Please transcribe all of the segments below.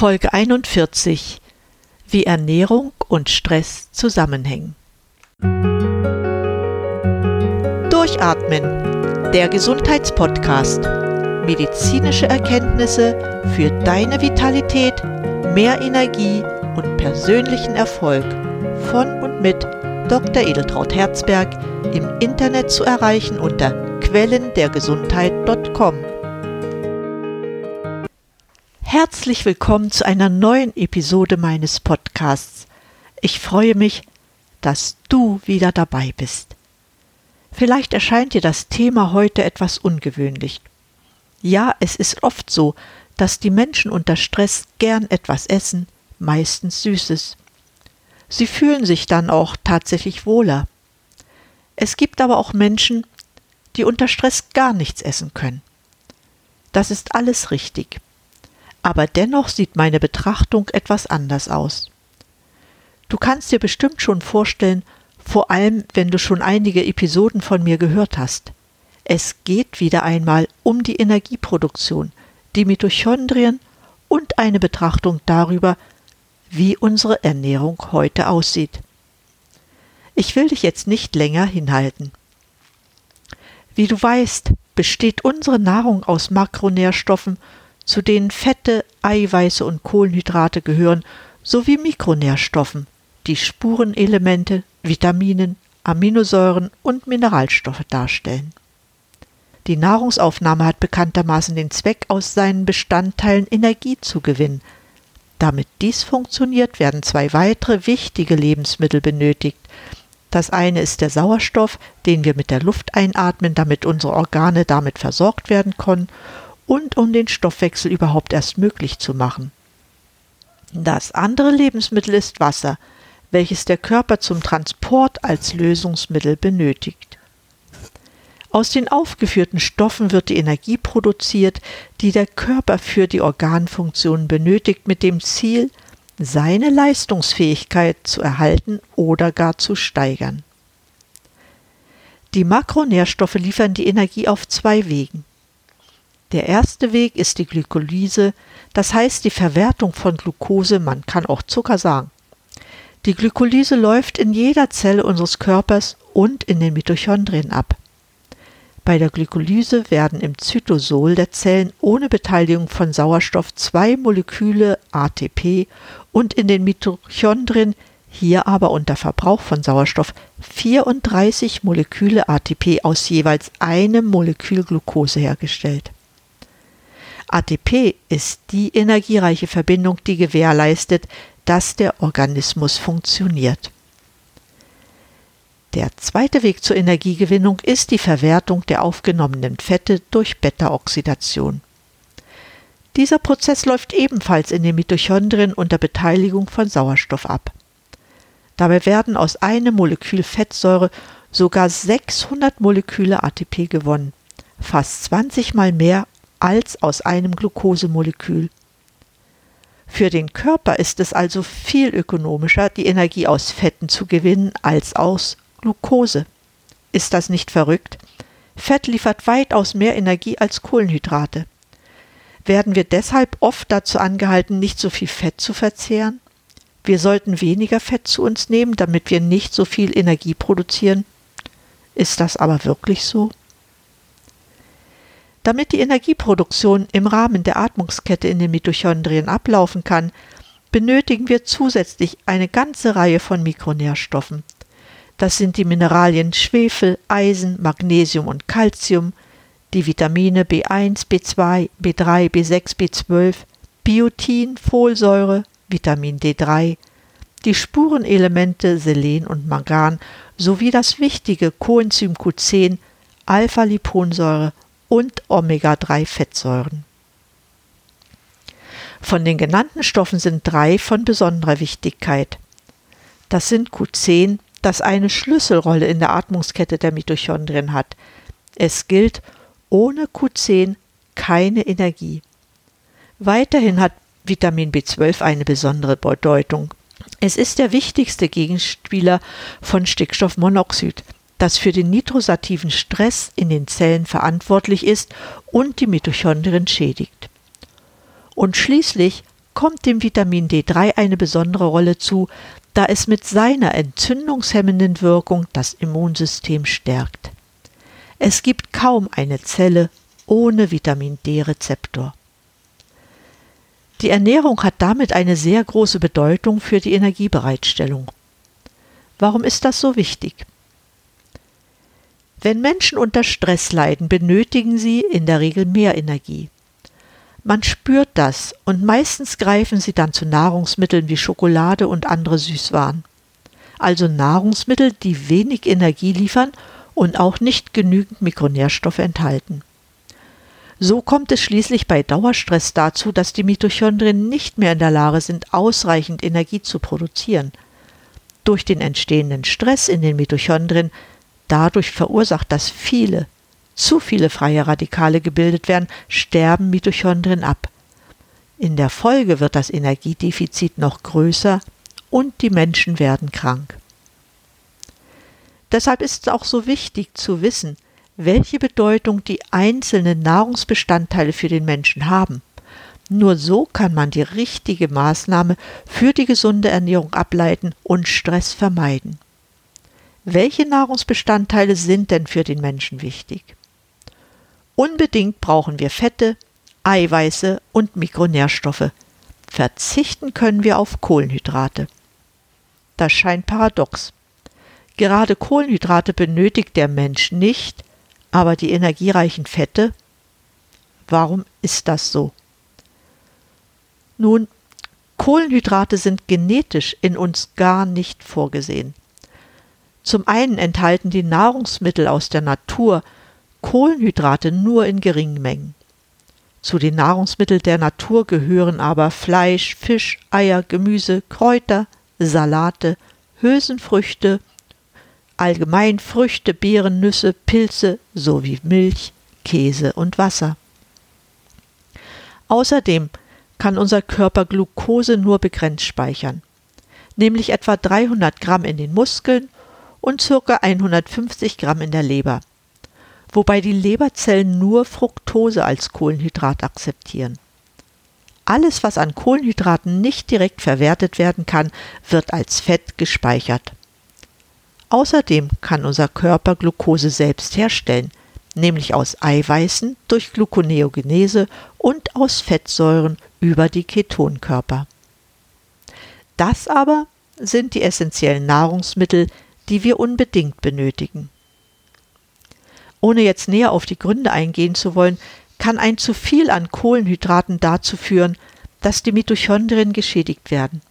Folge 41 Wie Ernährung und Stress zusammenhängen. Durchatmen, der Gesundheitspodcast. Medizinische Erkenntnisse für deine Vitalität, mehr Energie und persönlichen Erfolg von und mit Dr. Edeltraut Herzberg im Internet zu erreichen unter quellendergesundheit.com. Herzlich willkommen zu einer neuen Episode meines Podcasts. Ich freue mich, dass du wieder dabei bist. Vielleicht erscheint dir das Thema heute etwas ungewöhnlich. Ja, es ist oft so, dass die Menschen unter Stress gern etwas essen, meistens Süßes. Sie fühlen sich dann auch tatsächlich wohler. Es gibt aber auch Menschen, die unter Stress gar nichts essen können. Das ist alles richtig aber dennoch sieht meine Betrachtung etwas anders aus. Du kannst dir bestimmt schon vorstellen, vor allem wenn du schon einige Episoden von mir gehört hast. Es geht wieder einmal um die Energieproduktion, die Mitochondrien und eine Betrachtung darüber, wie unsere Ernährung heute aussieht. Ich will dich jetzt nicht länger hinhalten. Wie du weißt, besteht unsere Nahrung aus Makronährstoffen zu denen Fette, Eiweiße und Kohlenhydrate gehören, sowie Mikronährstoffen, die Spurenelemente, Vitaminen, Aminosäuren und Mineralstoffe darstellen. Die Nahrungsaufnahme hat bekanntermaßen den Zweck, aus seinen Bestandteilen Energie zu gewinnen. Damit dies funktioniert, werden zwei weitere wichtige Lebensmittel benötigt. Das eine ist der Sauerstoff, den wir mit der Luft einatmen, damit unsere Organe damit versorgt werden können, und um den Stoffwechsel überhaupt erst möglich zu machen. Das andere Lebensmittel ist Wasser, welches der Körper zum Transport als Lösungsmittel benötigt. Aus den aufgeführten Stoffen wird die Energie produziert, die der Körper für die Organfunktionen benötigt, mit dem Ziel, seine Leistungsfähigkeit zu erhalten oder gar zu steigern. Die Makronährstoffe liefern die Energie auf zwei Wegen. Der erste Weg ist die Glykolyse, das heißt die Verwertung von Glucose, man kann auch Zucker sagen. Die Glykolyse läuft in jeder Zelle unseres Körpers und in den Mitochondrien ab. Bei der Glykolyse werden im Zytosol der Zellen ohne Beteiligung von Sauerstoff zwei Moleküle ATP und in den Mitochondrien, hier aber unter Verbrauch von Sauerstoff, 34 Moleküle ATP aus jeweils einem Molekül Glucose hergestellt. ATP ist die energiereiche Verbindung, die gewährleistet, dass der Organismus funktioniert. Der zweite Weg zur Energiegewinnung ist die Verwertung der aufgenommenen Fette durch Beta-Oxidation. Dieser Prozess läuft ebenfalls in den Mitochondrien unter Beteiligung von Sauerstoff ab. Dabei werden aus einem Molekül Fettsäure sogar 600 Moleküle ATP gewonnen, fast 20 mal mehr als aus einem Glukosemolekül. Für den Körper ist es also viel ökonomischer, die Energie aus Fetten zu gewinnen als aus Glucose. Ist das nicht verrückt? Fett liefert weitaus mehr Energie als Kohlenhydrate. Werden wir deshalb oft dazu angehalten, nicht so viel Fett zu verzehren? Wir sollten weniger Fett zu uns nehmen, damit wir nicht so viel Energie produzieren. Ist das aber wirklich so? Damit die Energieproduktion im Rahmen der Atmungskette in den Mitochondrien ablaufen kann, benötigen wir zusätzlich eine ganze Reihe von Mikronährstoffen. Das sind die Mineralien Schwefel, Eisen, Magnesium und Calcium, die Vitamine B1, B2, B3, B6, B12, Biotin, Folsäure, Vitamin D3, die Spurenelemente Selen und Mangan sowie das wichtige Coenzym Q10, Alpha-Liponsäure und Omega-3-Fettsäuren. Von den genannten Stoffen sind drei von besonderer Wichtigkeit. Das sind Q10, das eine Schlüsselrolle in der Atmungskette der Mitochondrien hat. Es gilt, ohne Q10 keine Energie. Weiterhin hat Vitamin B12 eine besondere Bedeutung. Es ist der wichtigste Gegenspieler von Stickstoffmonoxid, das für den nitrosativen Stress in den Zellen verantwortlich ist und die Mitochondrien schädigt. Und schließlich kommt dem Vitamin D3 eine besondere Rolle zu, da es mit seiner entzündungshemmenden Wirkung das Immunsystem stärkt. Es gibt kaum eine Zelle ohne Vitamin D-Rezeptor. Die Ernährung hat damit eine sehr große Bedeutung für die Energiebereitstellung. Warum ist das so wichtig? Wenn Menschen unter Stress leiden, benötigen sie in der Regel mehr Energie. Man spürt das und meistens greifen sie dann zu Nahrungsmitteln wie Schokolade und andere Süßwaren. Also Nahrungsmittel, die wenig Energie liefern und auch nicht genügend Mikronährstoffe enthalten. So kommt es schließlich bei Dauerstress dazu, dass die Mitochondrien nicht mehr in der Lage sind, ausreichend Energie zu produzieren. Durch den entstehenden Stress in den Mitochondrien dadurch verursacht, dass viele zu viele freie Radikale gebildet werden, sterben Mitochondrien ab. In der Folge wird das Energiedefizit noch größer und die Menschen werden krank. Deshalb ist es auch so wichtig zu wissen, welche Bedeutung die einzelnen Nahrungsbestandteile für den Menschen haben. Nur so kann man die richtige Maßnahme für die gesunde Ernährung ableiten und Stress vermeiden. Welche Nahrungsbestandteile sind denn für den Menschen wichtig? Unbedingt brauchen wir Fette, Eiweiße und Mikronährstoffe. Verzichten können wir auf Kohlenhydrate. Das scheint paradox. Gerade Kohlenhydrate benötigt der Mensch nicht, aber die energiereichen Fette? Warum ist das so? Nun, Kohlenhydrate sind genetisch in uns gar nicht vorgesehen. Zum einen enthalten die Nahrungsmittel aus der Natur Kohlenhydrate nur in geringen Mengen. Zu den Nahrungsmitteln der Natur gehören aber Fleisch, Fisch, Eier, Gemüse, Kräuter, Salate, Hülsenfrüchte, allgemein Früchte, Beeren, Nüsse, Pilze sowie Milch, Käse und Wasser. Außerdem kann unser Körper Glucose nur begrenzt speichern, nämlich etwa 300 Gramm in den Muskeln und ca. 150 Gramm in der Leber wobei die Leberzellen nur Fructose als Kohlenhydrat akzeptieren. Alles, was an Kohlenhydraten nicht direkt verwertet werden kann, wird als Fett gespeichert. Außerdem kann unser Körper Glucose selbst herstellen, nämlich aus Eiweißen durch Gluconeogenese und aus Fettsäuren über die Ketonkörper. Das aber sind die essentiellen Nahrungsmittel, die wir unbedingt benötigen. Ohne jetzt näher auf die Gründe eingehen zu wollen, kann ein zu viel an Kohlenhydraten dazu führen, dass die Mitochondrien geschädigt werden.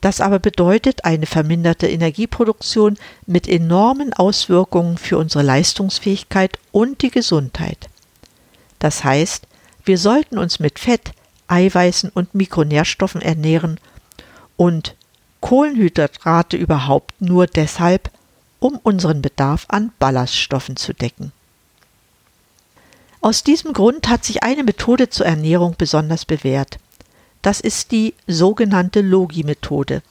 Das aber bedeutet eine verminderte Energieproduktion mit enormen Auswirkungen für unsere Leistungsfähigkeit und die Gesundheit. Das heißt, wir sollten uns mit Fett, Eiweißen und Mikronährstoffen ernähren und Kohlenhydrate überhaupt nur deshalb, um unseren Bedarf an Ballaststoffen zu decken. Aus diesem Grund hat sich eine Methode zur Ernährung besonders bewährt. Das ist die sogenannte Logi-Methode.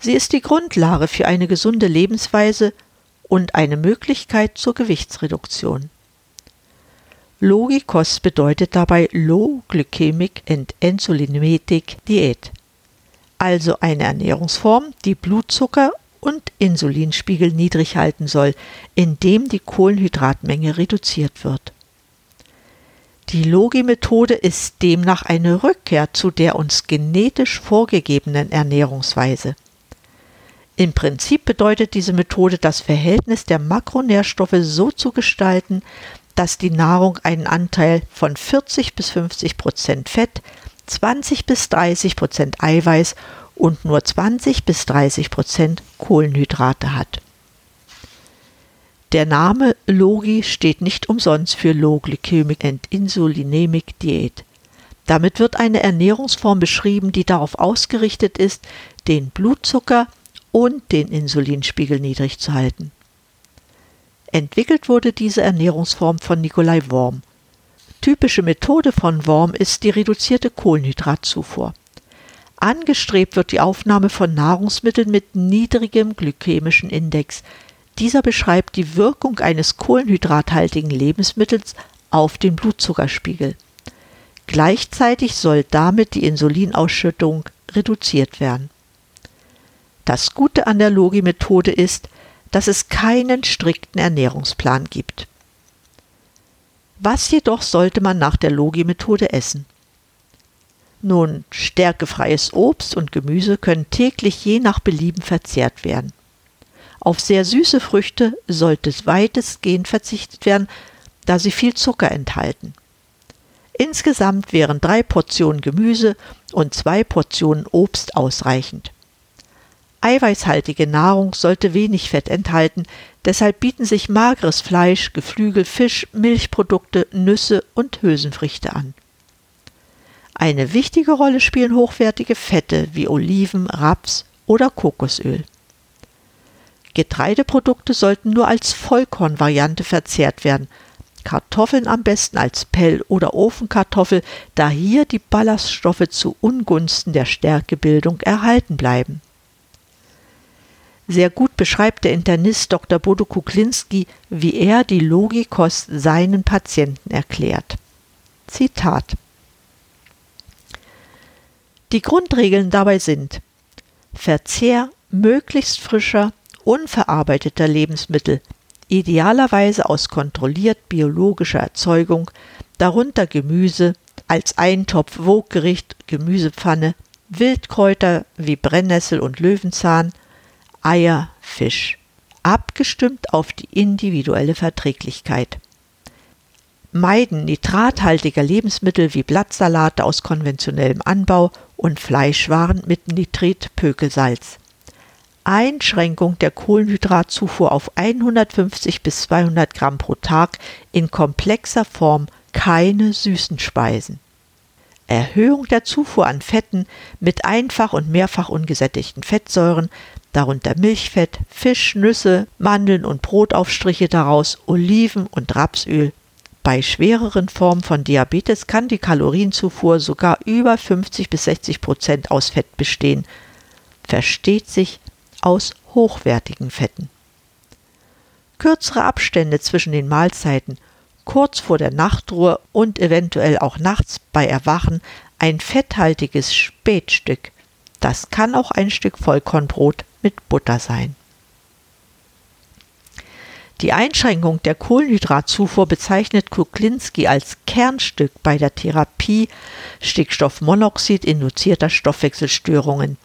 Sie ist die Grundlage für eine gesunde Lebensweise und eine Möglichkeit zur Gewichtsreduktion. Logikos bedeutet dabei Low Glycemic and Insulinometic Diät, also eine Ernährungsform, die Blutzucker und Insulinspiegel niedrig halten soll, indem die Kohlenhydratmenge reduziert wird. Die Logi-Methode ist demnach eine Rückkehr zu der uns genetisch vorgegebenen Ernährungsweise. Im Prinzip bedeutet diese Methode, das Verhältnis der Makronährstoffe so zu gestalten, dass die Nahrung einen Anteil von 40 bis 50 Prozent Fett, 20 bis 30 Prozent Eiweiß und nur 20 bis 30 Prozent Kohlenhydrate hat. Der Name Logi steht nicht umsonst für Low and Insulinemic Diät. Damit wird eine Ernährungsform beschrieben, die darauf ausgerichtet ist, den Blutzucker und den Insulinspiegel niedrig zu halten. Entwickelt wurde diese Ernährungsform von Nikolai Worm. Typische Methode von Worm ist die reduzierte Kohlenhydratzufuhr. Angestrebt wird die Aufnahme von Nahrungsmitteln mit niedrigem glykämischen Index. Dieser beschreibt die Wirkung eines kohlenhydrathaltigen Lebensmittels auf den Blutzuckerspiegel. Gleichzeitig soll damit die Insulinausschüttung reduziert werden. Das Gute an der Logi-Methode ist, dass es keinen strikten Ernährungsplan gibt. Was jedoch sollte man nach der Logi-Methode essen? Nun, stärkefreies Obst und Gemüse können täglich je nach Belieben verzehrt werden. Auf sehr süße Früchte sollte weitestgehend verzichtet werden, da sie viel Zucker enthalten. Insgesamt wären drei Portionen Gemüse und zwei Portionen Obst ausreichend. Eiweißhaltige Nahrung sollte wenig Fett enthalten, deshalb bieten sich mageres Fleisch, Geflügel, Fisch, Milchprodukte, Nüsse und Hülsenfrüchte an. Eine wichtige Rolle spielen hochwertige Fette wie Oliven, Raps oder Kokosöl. Getreideprodukte sollten nur als Vollkornvariante verzehrt werden, Kartoffeln am besten als Pell- oder Ofenkartoffel, da hier die Ballaststoffe zu Ungunsten der Stärkebildung erhalten bleiben. Sehr gut beschreibt der Internist Dr. Bodo Kuklinski, wie er die Logikost seinen Patienten erklärt. Zitat Die Grundregeln dabei sind Verzehr möglichst frischer, unverarbeiteter Lebensmittel idealerweise aus kontrolliert biologischer Erzeugung, darunter Gemüse, als Eintopf Woggericht, Gemüsepfanne, Wildkräuter wie Brennnessel und Löwenzahn, Eier, Fisch, abgestimmt auf die individuelle Verträglichkeit. Meiden nitrathaltiger Lebensmittel wie Blattsalate aus konventionellem Anbau und Fleischwaren mit Nitritpökelsalz. Einschränkung der Kohlenhydratzufuhr auf 150 bis 200 Gramm pro Tag in komplexer Form keine süßen Speisen. Erhöhung der Zufuhr an Fetten mit einfach und mehrfach ungesättigten Fettsäuren, darunter Milchfett, Fisch, Nüsse, Mandeln und Brotaufstriche daraus, Oliven und Rapsöl. Bei schwereren Formen von Diabetes kann die Kalorienzufuhr sogar über 50 bis 60 Prozent aus Fett bestehen. Versteht sich aus hochwertigen Fetten. Kürzere Abstände zwischen den Mahlzeiten, kurz vor der Nachtruhe und eventuell auch nachts bei Erwachen ein fetthaltiges Spätstück. Das kann auch ein Stück Vollkornbrot mit Butter sein. Die Einschränkung der Kohlenhydratzufuhr bezeichnet Kuklinski als Kernstück bei der Therapie Stickstoffmonoxid induzierter Stoffwechselstörungen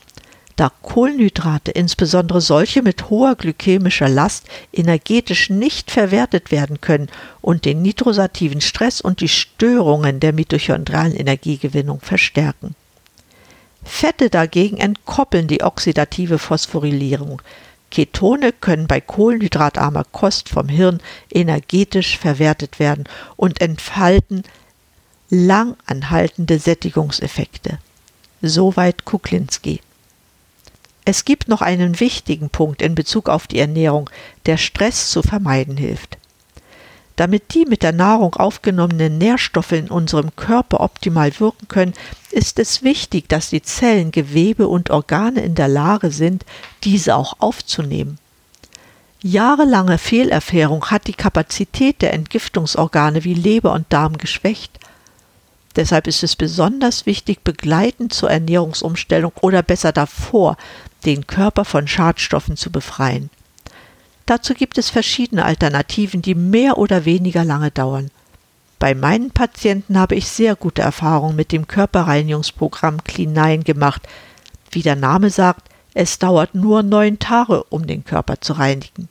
da Kohlenhydrate, insbesondere solche mit hoher glykämischer Last, energetisch nicht verwertet werden können und den nitrosativen Stress und die Störungen der mitochondrialen Energiegewinnung verstärken. Fette dagegen entkoppeln die oxidative Phosphorylierung. Ketone können bei kohlenhydratarmer Kost vom Hirn energetisch verwertet werden und entfalten langanhaltende Sättigungseffekte. Soweit Kuklinski. Es gibt noch einen wichtigen Punkt in Bezug auf die Ernährung, der Stress zu vermeiden hilft. Damit die mit der Nahrung aufgenommenen Nährstoffe in unserem Körper optimal wirken können, ist es wichtig, dass die Zellen, Gewebe und Organe in der Lage sind, diese auch aufzunehmen. Jahrelange Fehlerfährung hat die Kapazität der Entgiftungsorgane wie Leber und Darm geschwächt. Deshalb ist es besonders wichtig, begleitend zur Ernährungsumstellung oder besser davor den Körper von Schadstoffen zu befreien. Dazu gibt es verschiedene Alternativen, die mehr oder weniger lange dauern. Bei meinen Patienten habe ich sehr gute Erfahrungen mit dem Körperreinigungsprogramm Clean9 gemacht. Wie der Name sagt, es dauert nur neun Tage, um den Körper zu reinigen.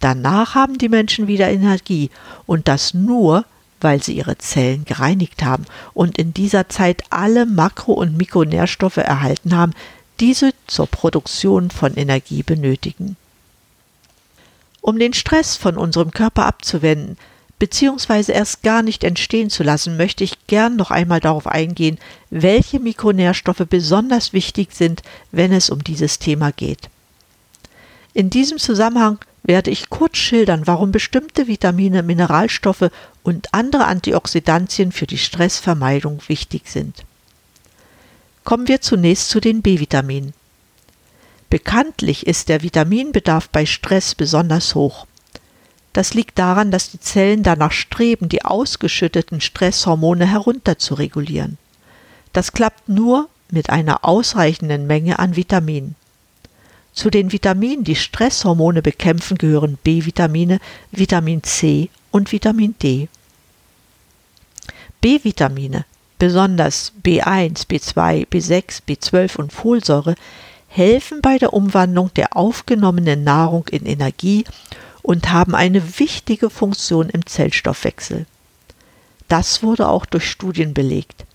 Danach haben die Menschen wieder Energie und das nur, weil sie ihre Zellen gereinigt haben und in dieser Zeit alle Makro- und Mikronährstoffe erhalten haben, diese zur Produktion von Energie benötigen. Um den Stress von unserem Körper abzuwenden, beziehungsweise erst gar nicht entstehen zu lassen, möchte ich gern noch einmal darauf eingehen, welche Mikronährstoffe besonders wichtig sind, wenn es um dieses Thema geht. In diesem Zusammenhang werde ich kurz schildern, warum bestimmte Vitamine, Mineralstoffe und andere Antioxidantien für die Stressvermeidung wichtig sind. Kommen wir zunächst zu den B-Vitaminen. Bekanntlich ist der Vitaminbedarf bei Stress besonders hoch. Das liegt daran, dass die Zellen danach streben, die ausgeschütteten Stresshormone herunterzuregulieren. Das klappt nur mit einer ausreichenden Menge an Vitaminen. Zu den Vitaminen, die Stresshormone bekämpfen, gehören B-Vitamine, Vitamin C und Vitamin D. B-Vitamine, besonders B1, B2, B6, B12 und Folsäure, helfen bei der Umwandlung der aufgenommenen Nahrung in Energie und haben eine wichtige Funktion im Zellstoffwechsel. Das wurde auch durch Studien belegt.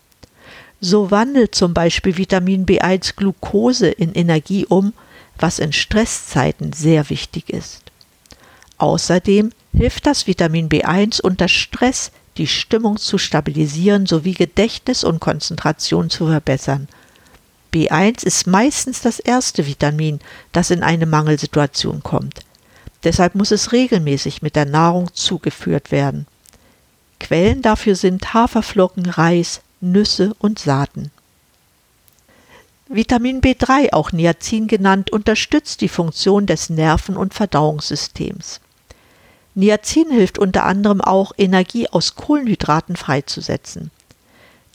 So wandelt zum Beispiel Vitamin B1 Glucose in Energie um, was in Stresszeiten sehr wichtig ist. Außerdem hilft das Vitamin B1 unter Stress die Stimmung zu stabilisieren sowie Gedächtnis und Konzentration zu verbessern. B1 ist meistens das erste Vitamin, das in eine Mangelsituation kommt. Deshalb muss es regelmäßig mit der Nahrung zugeführt werden. Quellen dafür sind Haferflocken, Reis, Nüsse und Saaten. Vitamin B3, auch Niacin genannt, unterstützt die Funktion des Nerven- und Verdauungssystems. Niacin hilft unter anderem auch, Energie aus Kohlenhydraten freizusetzen.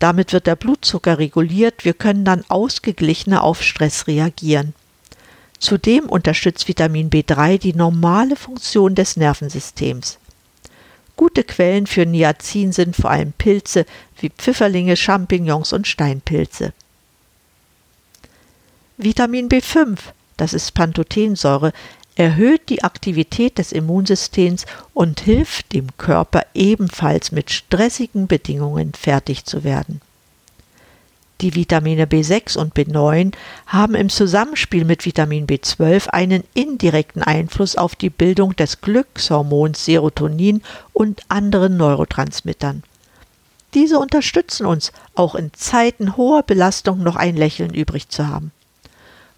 Damit wird der Blutzucker reguliert, wir können dann ausgeglichener auf Stress reagieren. Zudem unterstützt Vitamin B3 die normale Funktion des Nervensystems. Gute Quellen für Niacin sind vor allem Pilze wie Pfifferlinge, Champignons und Steinpilze. Vitamin B5, das ist Pantothensäure, erhöht die Aktivität des Immunsystems und hilft dem Körper ebenfalls mit stressigen Bedingungen fertig zu werden. Die Vitamine B6 und B9 haben im Zusammenspiel mit Vitamin B12 einen indirekten Einfluss auf die Bildung des Glückshormons Serotonin und anderen Neurotransmittern. Diese unterstützen uns, auch in Zeiten hoher Belastung noch ein Lächeln übrig zu haben.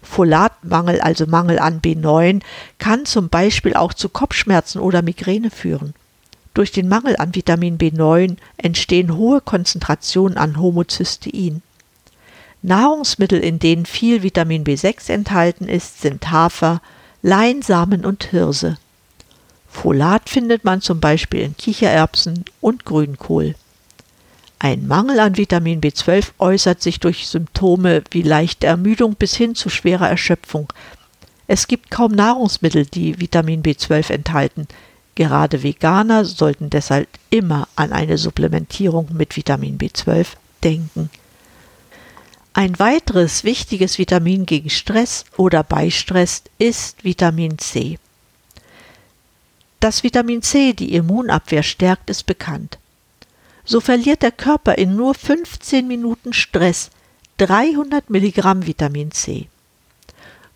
Folatmangel, also Mangel an B9, kann zum Beispiel auch zu Kopfschmerzen oder Migräne führen. Durch den Mangel an Vitamin B9 entstehen hohe Konzentrationen an Homozystein. Nahrungsmittel, in denen viel Vitamin B6 enthalten ist, sind Hafer, Leinsamen und Hirse. Folat findet man zum Beispiel in Kichererbsen und Grünkohl. Ein Mangel an Vitamin B12 äußert sich durch Symptome wie leichte Ermüdung bis hin zu schwerer Erschöpfung. Es gibt kaum Nahrungsmittel, die Vitamin B12 enthalten. Gerade Veganer sollten deshalb immer an eine Supplementierung mit Vitamin B12 denken. Ein weiteres wichtiges Vitamin gegen Stress oder bei Stress ist Vitamin C. Dass Vitamin C die Immunabwehr stärkt, ist bekannt so verliert der Körper in nur 15 Minuten Stress 300 Milligramm Vitamin C.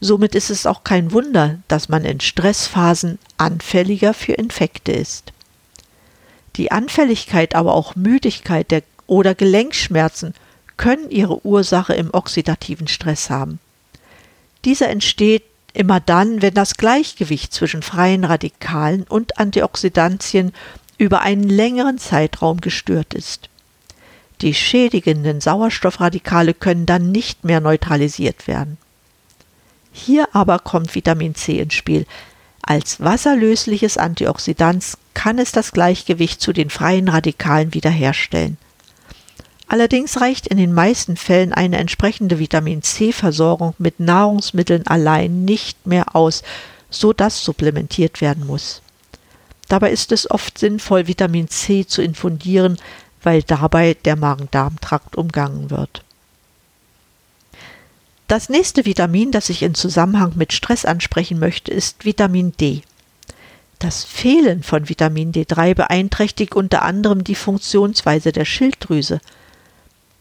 Somit ist es auch kein Wunder, dass man in Stressphasen anfälliger für Infekte ist. Die Anfälligkeit, aber auch Müdigkeit der, oder Gelenkschmerzen können ihre Ursache im oxidativen Stress haben. Dieser entsteht immer dann, wenn das Gleichgewicht zwischen freien Radikalen und Antioxidantien über einen längeren Zeitraum gestört ist. Die schädigenden Sauerstoffradikale können dann nicht mehr neutralisiert werden. Hier aber kommt Vitamin C ins Spiel. Als wasserlösliches Antioxidant kann es das Gleichgewicht zu den freien Radikalen wiederherstellen. Allerdings reicht in den meisten Fällen eine entsprechende Vitamin C-Versorgung mit Nahrungsmitteln allein nicht mehr aus, so dass supplementiert werden muss. Dabei ist es oft sinnvoll, Vitamin C zu infundieren, weil dabei der Magen-Darm-Trakt umgangen wird. Das nächste Vitamin, das ich in Zusammenhang mit Stress ansprechen möchte, ist Vitamin D. Das Fehlen von Vitamin D3 beeinträchtigt unter anderem die Funktionsweise der Schilddrüse.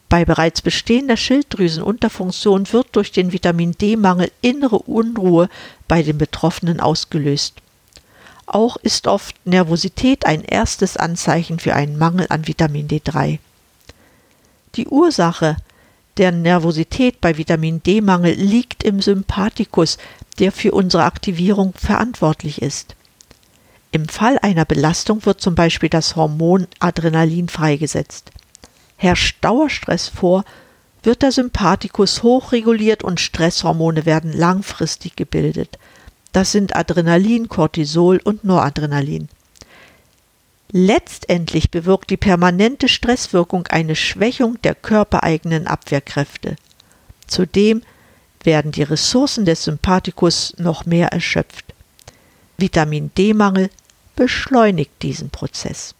Bei bereits bestehender Schilddrüsenunterfunktion wird durch den Vitamin D-Mangel innere Unruhe bei den Betroffenen ausgelöst. Auch ist oft Nervosität ein erstes Anzeichen für einen Mangel an Vitamin D3. Die Ursache der Nervosität bei Vitamin D-Mangel liegt im Sympathikus, der für unsere Aktivierung verantwortlich ist. Im Fall einer Belastung wird zum Beispiel das Hormon Adrenalin freigesetzt. Herrscht Dauerstress vor, wird der Sympathikus hochreguliert und Stresshormone werden langfristig gebildet. Das sind Adrenalin, Cortisol und Noradrenalin. Letztendlich bewirkt die permanente Stresswirkung eine Schwächung der körpereigenen Abwehrkräfte. Zudem werden die Ressourcen des Sympathikus noch mehr erschöpft. Vitamin D-Mangel beschleunigt diesen Prozess.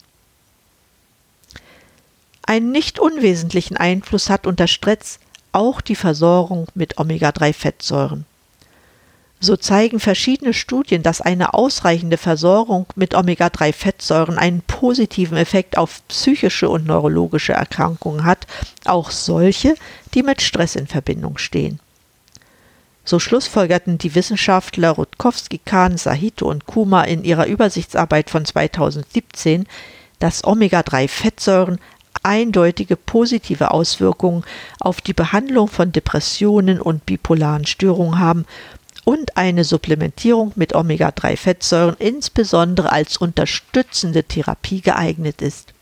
Einen nicht unwesentlichen Einfluss hat unter Stress auch die Versorgung mit Omega-3-Fettsäuren. So zeigen verschiedene Studien, dass eine ausreichende Versorgung mit Omega-3-Fettsäuren einen positiven Effekt auf psychische und neurologische Erkrankungen hat, auch solche, die mit Stress in Verbindung stehen. So schlussfolgerten die Wissenschaftler Rutkowski, Kahn, Sahito und Kuma in ihrer Übersichtsarbeit von 2017, dass Omega-3-Fettsäuren eindeutige positive Auswirkungen auf die Behandlung von Depressionen und bipolaren Störungen haben und eine Supplementierung mit Omega-3-Fettsäuren insbesondere als unterstützende Therapie geeignet ist.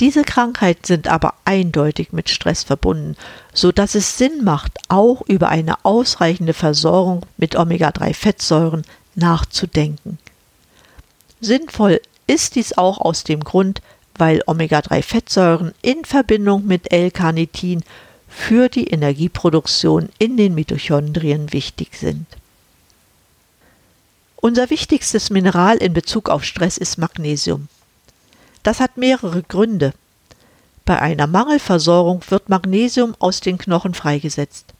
Diese Krankheiten sind aber eindeutig mit Stress verbunden, so dass es Sinn macht, auch über eine ausreichende Versorgung mit Omega-3-Fettsäuren nachzudenken. Sinnvoll ist dies auch aus dem Grund, weil Omega-3-Fettsäuren in Verbindung mit L-Carnitin für die Energieproduktion in den Mitochondrien wichtig sind. Unser wichtigstes Mineral in Bezug auf Stress ist Magnesium. Das hat mehrere Gründe. Bei einer Mangelversorgung wird Magnesium aus den Knochen freigesetzt.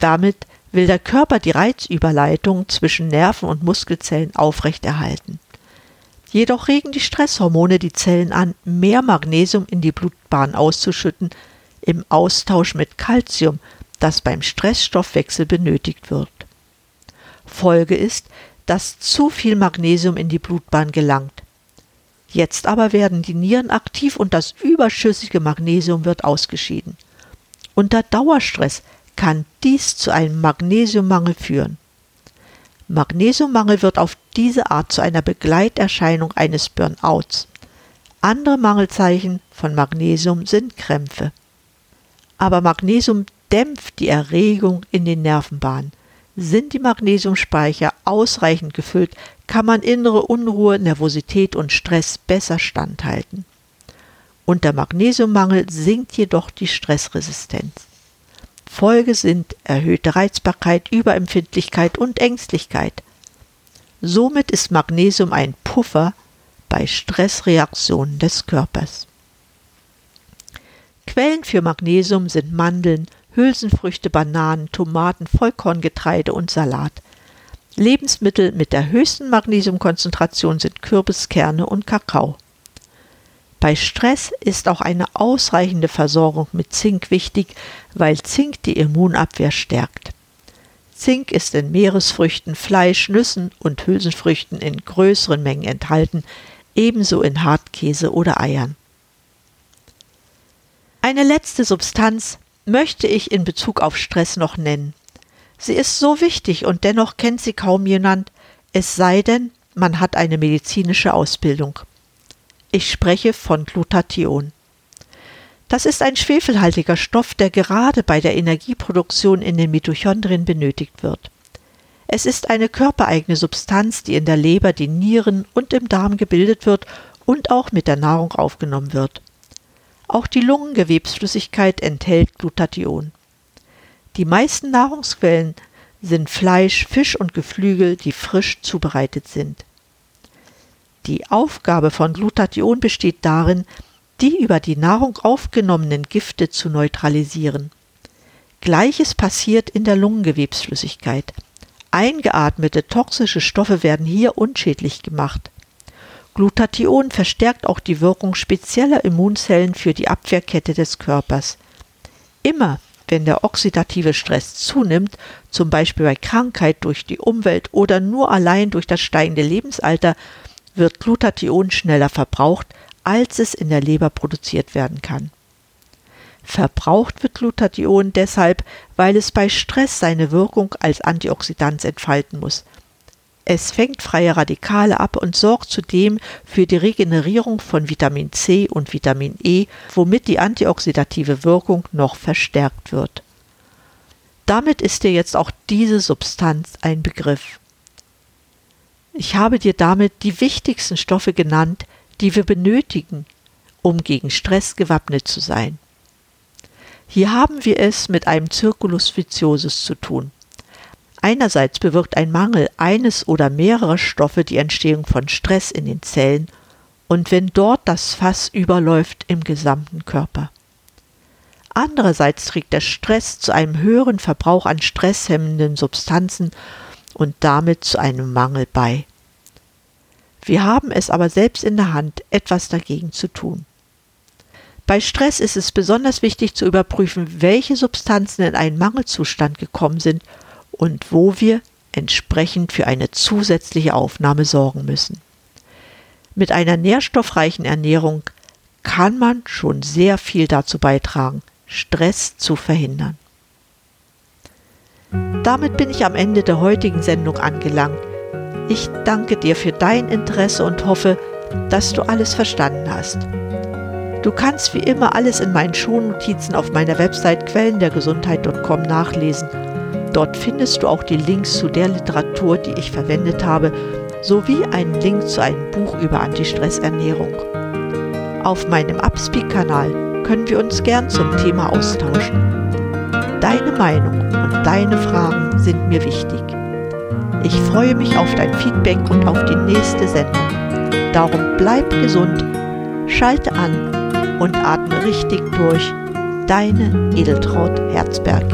Damit will der Körper die Reizüberleitung zwischen Nerven und Muskelzellen aufrechterhalten. Jedoch regen die Stresshormone die Zellen an, mehr Magnesium in die Blutbahn auszuschütten, im Austausch mit Calcium, das beim Stressstoffwechsel benötigt wird. Folge ist, dass zu viel Magnesium in die Blutbahn gelangt. Jetzt aber werden die Nieren aktiv und das überschüssige Magnesium wird ausgeschieden. Unter Dauerstress kann dies zu einem Magnesiummangel führen. Magnesiummangel wird auf diese Art zu einer Begleiterscheinung eines Burnouts. Andere Mangelzeichen von Magnesium sind Krämpfe aber Magnesium dämpft die Erregung in den Nervenbahnen. Sind die Magnesiumspeicher ausreichend gefüllt, kann man innere Unruhe, Nervosität und Stress besser standhalten. Unter Magnesiummangel sinkt jedoch die Stressresistenz. Folge sind erhöhte Reizbarkeit, Überempfindlichkeit und Ängstlichkeit. Somit ist Magnesium ein Puffer bei Stressreaktionen des Körpers. Quellen für Magnesium sind Mandeln, Hülsenfrüchte, Bananen, Tomaten, Vollkorngetreide und Salat. Lebensmittel mit der höchsten Magnesiumkonzentration sind Kürbiskerne und Kakao. Bei Stress ist auch eine ausreichende Versorgung mit Zink wichtig, weil Zink die Immunabwehr stärkt. Zink ist in Meeresfrüchten, Fleisch, Nüssen und Hülsenfrüchten in größeren Mengen enthalten, ebenso in Hartkäse oder Eiern. Eine letzte Substanz möchte ich in Bezug auf Stress noch nennen. Sie ist so wichtig und dennoch kennt sie kaum jemand, es sei denn, man hat eine medizinische Ausbildung. Ich spreche von Glutathion. Das ist ein schwefelhaltiger Stoff, der gerade bei der Energieproduktion in den Mitochondrien benötigt wird. Es ist eine körpereigene Substanz, die in der Leber, den Nieren und im Darm gebildet wird und auch mit der Nahrung aufgenommen wird. Auch die Lungengewebsflüssigkeit enthält Glutathion. Die meisten Nahrungsquellen sind Fleisch, Fisch und Geflügel, die frisch zubereitet sind. Die Aufgabe von Glutathion besteht darin, die über die Nahrung aufgenommenen Gifte zu neutralisieren. Gleiches passiert in der Lungengewebsflüssigkeit. Eingeatmete toxische Stoffe werden hier unschädlich gemacht. Glutathion verstärkt auch die Wirkung spezieller Immunzellen für die Abwehrkette des Körpers. Immer wenn der oxidative Stress zunimmt, zum Beispiel bei Krankheit durch die Umwelt oder nur allein durch das steigende Lebensalter, wird Glutathion schneller verbraucht, als es in der Leber produziert werden kann. Verbraucht wird Glutathion deshalb, weil es bei Stress seine Wirkung als Antioxidant entfalten muss. Es fängt freie Radikale ab und sorgt zudem für die Regenerierung von Vitamin C und Vitamin E, womit die antioxidative Wirkung noch verstärkt wird. Damit ist dir jetzt auch diese Substanz ein Begriff. Ich habe dir damit die wichtigsten Stoffe genannt, die wir benötigen, um gegen Stress gewappnet zu sein. Hier haben wir es mit einem Circulus viciosus zu tun. Einerseits bewirkt ein Mangel eines oder mehrerer Stoffe die Entstehung von Stress in den Zellen und wenn dort das Fass überläuft im gesamten Körper. Andererseits trägt der Stress zu einem höheren Verbrauch an stresshemmenden Substanzen und damit zu einem Mangel bei. Wir haben es aber selbst in der Hand, etwas dagegen zu tun. Bei Stress ist es besonders wichtig zu überprüfen, welche Substanzen in einen Mangelzustand gekommen sind und wo wir entsprechend für eine zusätzliche Aufnahme sorgen müssen. Mit einer nährstoffreichen Ernährung kann man schon sehr viel dazu beitragen, Stress zu verhindern. Damit bin ich am Ende der heutigen Sendung angelangt. Ich danke dir für dein Interesse und hoffe, dass du alles verstanden hast. Du kannst wie immer alles in meinen Shownotizen auf meiner Website quellendergesundheit.com nachlesen. Dort findest du auch die Links zu der Literatur, die ich verwendet habe, sowie einen Link zu einem Buch über Antistressernährung. Auf meinem Upspeak-Kanal können wir uns gern zum Thema austauschen. Deine Meinung und deine Fragen sind mir wichtig. Ich freue mich auf dein Feedback und auf die nächste Sendung. Darum bleib gesund, schalte an und atme richtig durch. Deine Edeltraut Herzberg.